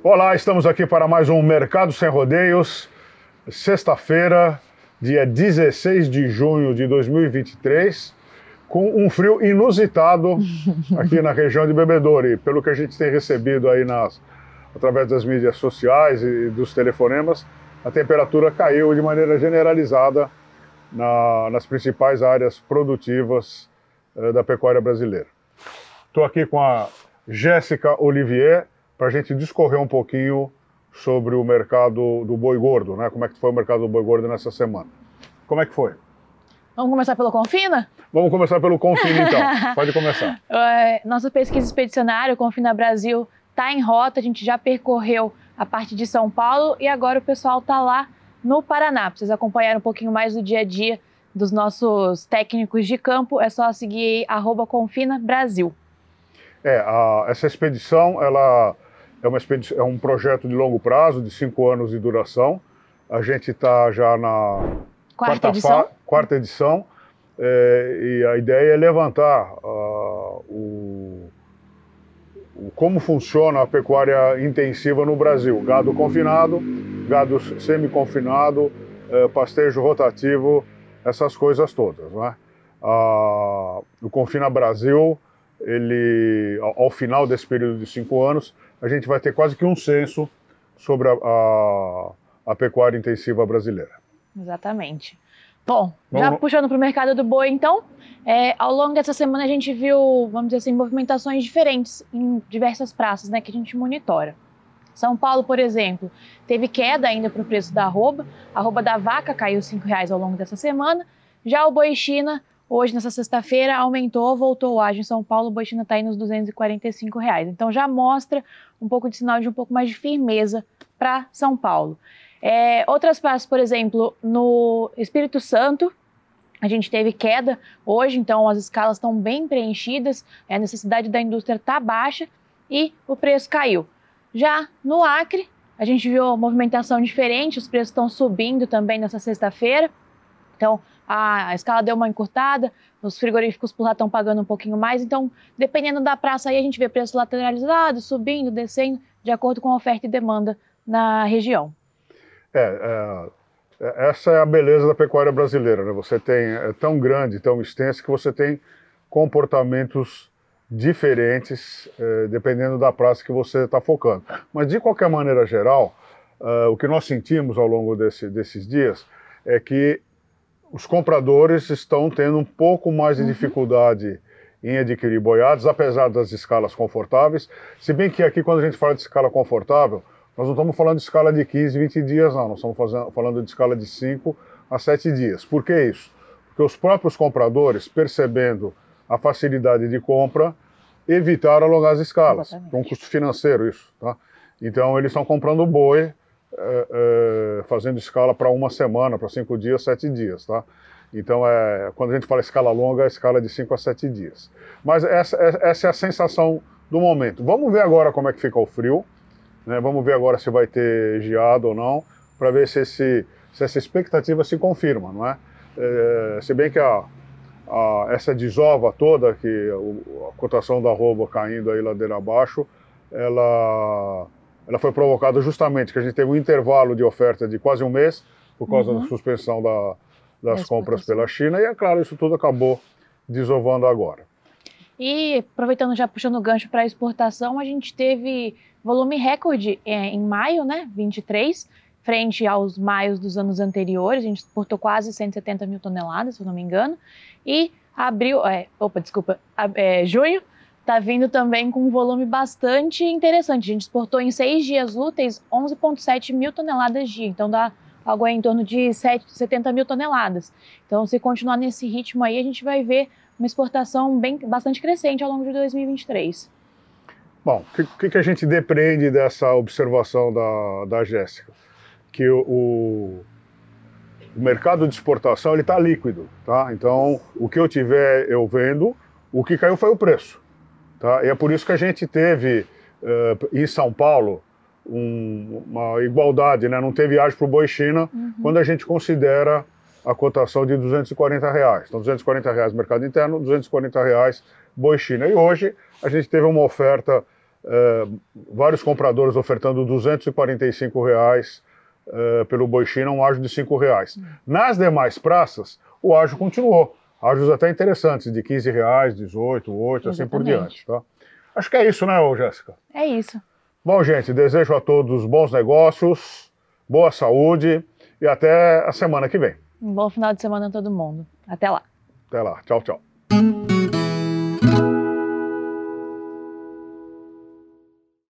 Olá, estamos aqui para mais um Mercado Sem Rodeios, sexta-feira, dia 16 de junho de 2023, com um frio inusitado aqui na região de Bebedouro. E pelo que a gente tem recebido aí nas, através das mídias sociais e dos telefonemas, a temperatura caiu de maneira generalizada na, nas principais áreas produtivas eh, da pecuária brasileira. Estou aqui com a Jéssica Olivier, para a gente discorrer um pouquinho sobre o mercado do boi gordo, né? Como é que foi o mercado do boi gordo nessa semana? Como é que foi? Vamos começar pelo Confina? Vamos começar pelo Confina, então. Pode começar. É, nossa pesquisa expedicionária, o Confina Brasil, está em rota. A gente já percorreu a parte de São Paulo e agora o pessoal está lá no Paraná. Para vocês acompanharem um pouquinho mais do dia a dia dos nossos técnicos de campo, é só seguir arroba Confina Brasil. É, a, essa expedição, ela é, uma é um projeto de longo prazo, de cinco anos de duração. A gente está já na quarta, quarta edição. Quarta edição é, e a ideia é levantar uh, o, o, como funciona a pecuária intensiva no Brasil. Gado confinado, gado semi-confinado, é, pastejo rotativo, essas coisas todas. Né? Uh, o Confina Brasil, ele, ao, ao final desse período de cinco anos, a gente vai ter quase que um censo sobre a, a, a pecuária intensiva brasileira. Exatamente. Bom, já puxando para o mercado do boi, então, é, ao longo dessa semana a gente viu, vamos dizer assim, movimentações diferentes em diversas praças né, que a gente monitora. São Paulo, por exemplo, teve queda ainda para o preço da arroba. A arroba da vaca caiu R$ reais ao longo dessa semana. Já o boi China Hoje, nessa sexta-feira, aumentou, voltou o ágio em São Paulo, o boi está aí nos 245 reais. Então já mostra um pouco de sinal de um pouco mais de firmeza para São Paulo. É, outras praças, por exemplo, no Espírito Santo, a gente teve queda hoje, então as escalas estão bem preenchidas, a necessidade da indústria está baixa e o preço caiu. Já no Acre, a gente viu movimentação diferente, os preços estão subindo também nessa sexta-feira. Então, a escala deu uma encurtada, os frigoríficos por lá estão pagando um pouquinho mais, então, dependendo da praça aí, a gente vê preços lateralizados, subindo, descendo, de acordo com a oferta e demanda na região. É, é, é essa é a beleza da pecuária brasileira, né? Você tem, é tão grande, tão extensa, que você tem comportamentos diferentes, é, dependendo da praça que você está focando. Mas, de qualquer maneira geral, é, o que nós sentimos ao longo desse, desses dias é que os compradores estão tendo um pouco mais de uhum. dificuldade em adquirir boiados, apesar das escalas confortáveis. Se bem que aqui, quando a gente fala de escala confortável, nós não estamos falando de escala de 15, 20 dias, não. Nós estamos fazendo, falando de escala de 5 a 7 dias. Por que isso? Porque os próprios compradores, percebendo a facilidade de compra, evitaram alongar as escalas. É um custo financeiro isso, tá? Então, eles estão comprando boi é, é, fazendo escala para uma semana, para cinco dias, sete dias, tá? Então, é, quando a gente fala escala longa, é escala de cinco a sete dias. Mas essa, é, essa é a sensação do momento. Vamos ver agora como é que fica o frio, né? vamos ver agora se vai ter geado ou não, para ver se, esse, se essa expectativa se confirma, não é? é se bem que a, a, essa desova toda, que a, cotação da rouba caindo aí ladeira abaixo, ela ela foi provocada justamente que a gente teve um intervalo de oferta de quase um mês por causa uhum. da suspensão da, das compras pela China e é claro isso tudo acabou desovando agora. E aproveitando já puxando o gancho para a exportação, a gente teve volume recorde é, em maio, né, 23, frente aos maios dos anos anteriores, a gente exportou quase 170 mil toneladas, se eu não me engano, e abril, é, opa, desculpa, é, junho está vindo também com um volume bastante interessante. A gente exportou em seis dias úteis 11,7 mil toneladas dia, então dá algo em torno de 7, 70 mil toneladas. Então, se continuar nesse ritmo aí, a gente vai ver uma exportação bem, bastante crescente ao longo de 2023. Bom, o que, que, a gente depreende dessa observação da, da Jéssica? Que o, o, o mercado de exportação está líquido, tá? Então, o que eu tiver, eu vendo, o que caiu foi o preço. Tá? E é por isso que a gente teve uh, em São Paulo um, uma igualdade, né? não teve viagem para o Boi China uhum. quando a gente considera a cotação de 240 reais. Então, 240 reais mercado interno, 240 reais Boi China. E hoje a gente teve uma oferta uh, vários compradores ofertando 245 reais uh, pelo boi China, um ágio de 5 reais. Uhum. Nas demais praças, o ágio continuou. Ágios até interessantes, de 15 reais, 18, 8, Exatamente. assim por diante. Tá? Acho que é isso, né, Jéssica? É isso. Bom, gente, desejo a todos bons negócios, boa saúde e até a semana que vem. Um bom final de semana a todo mundo. Até lá. Até lá. Tchau, tchau.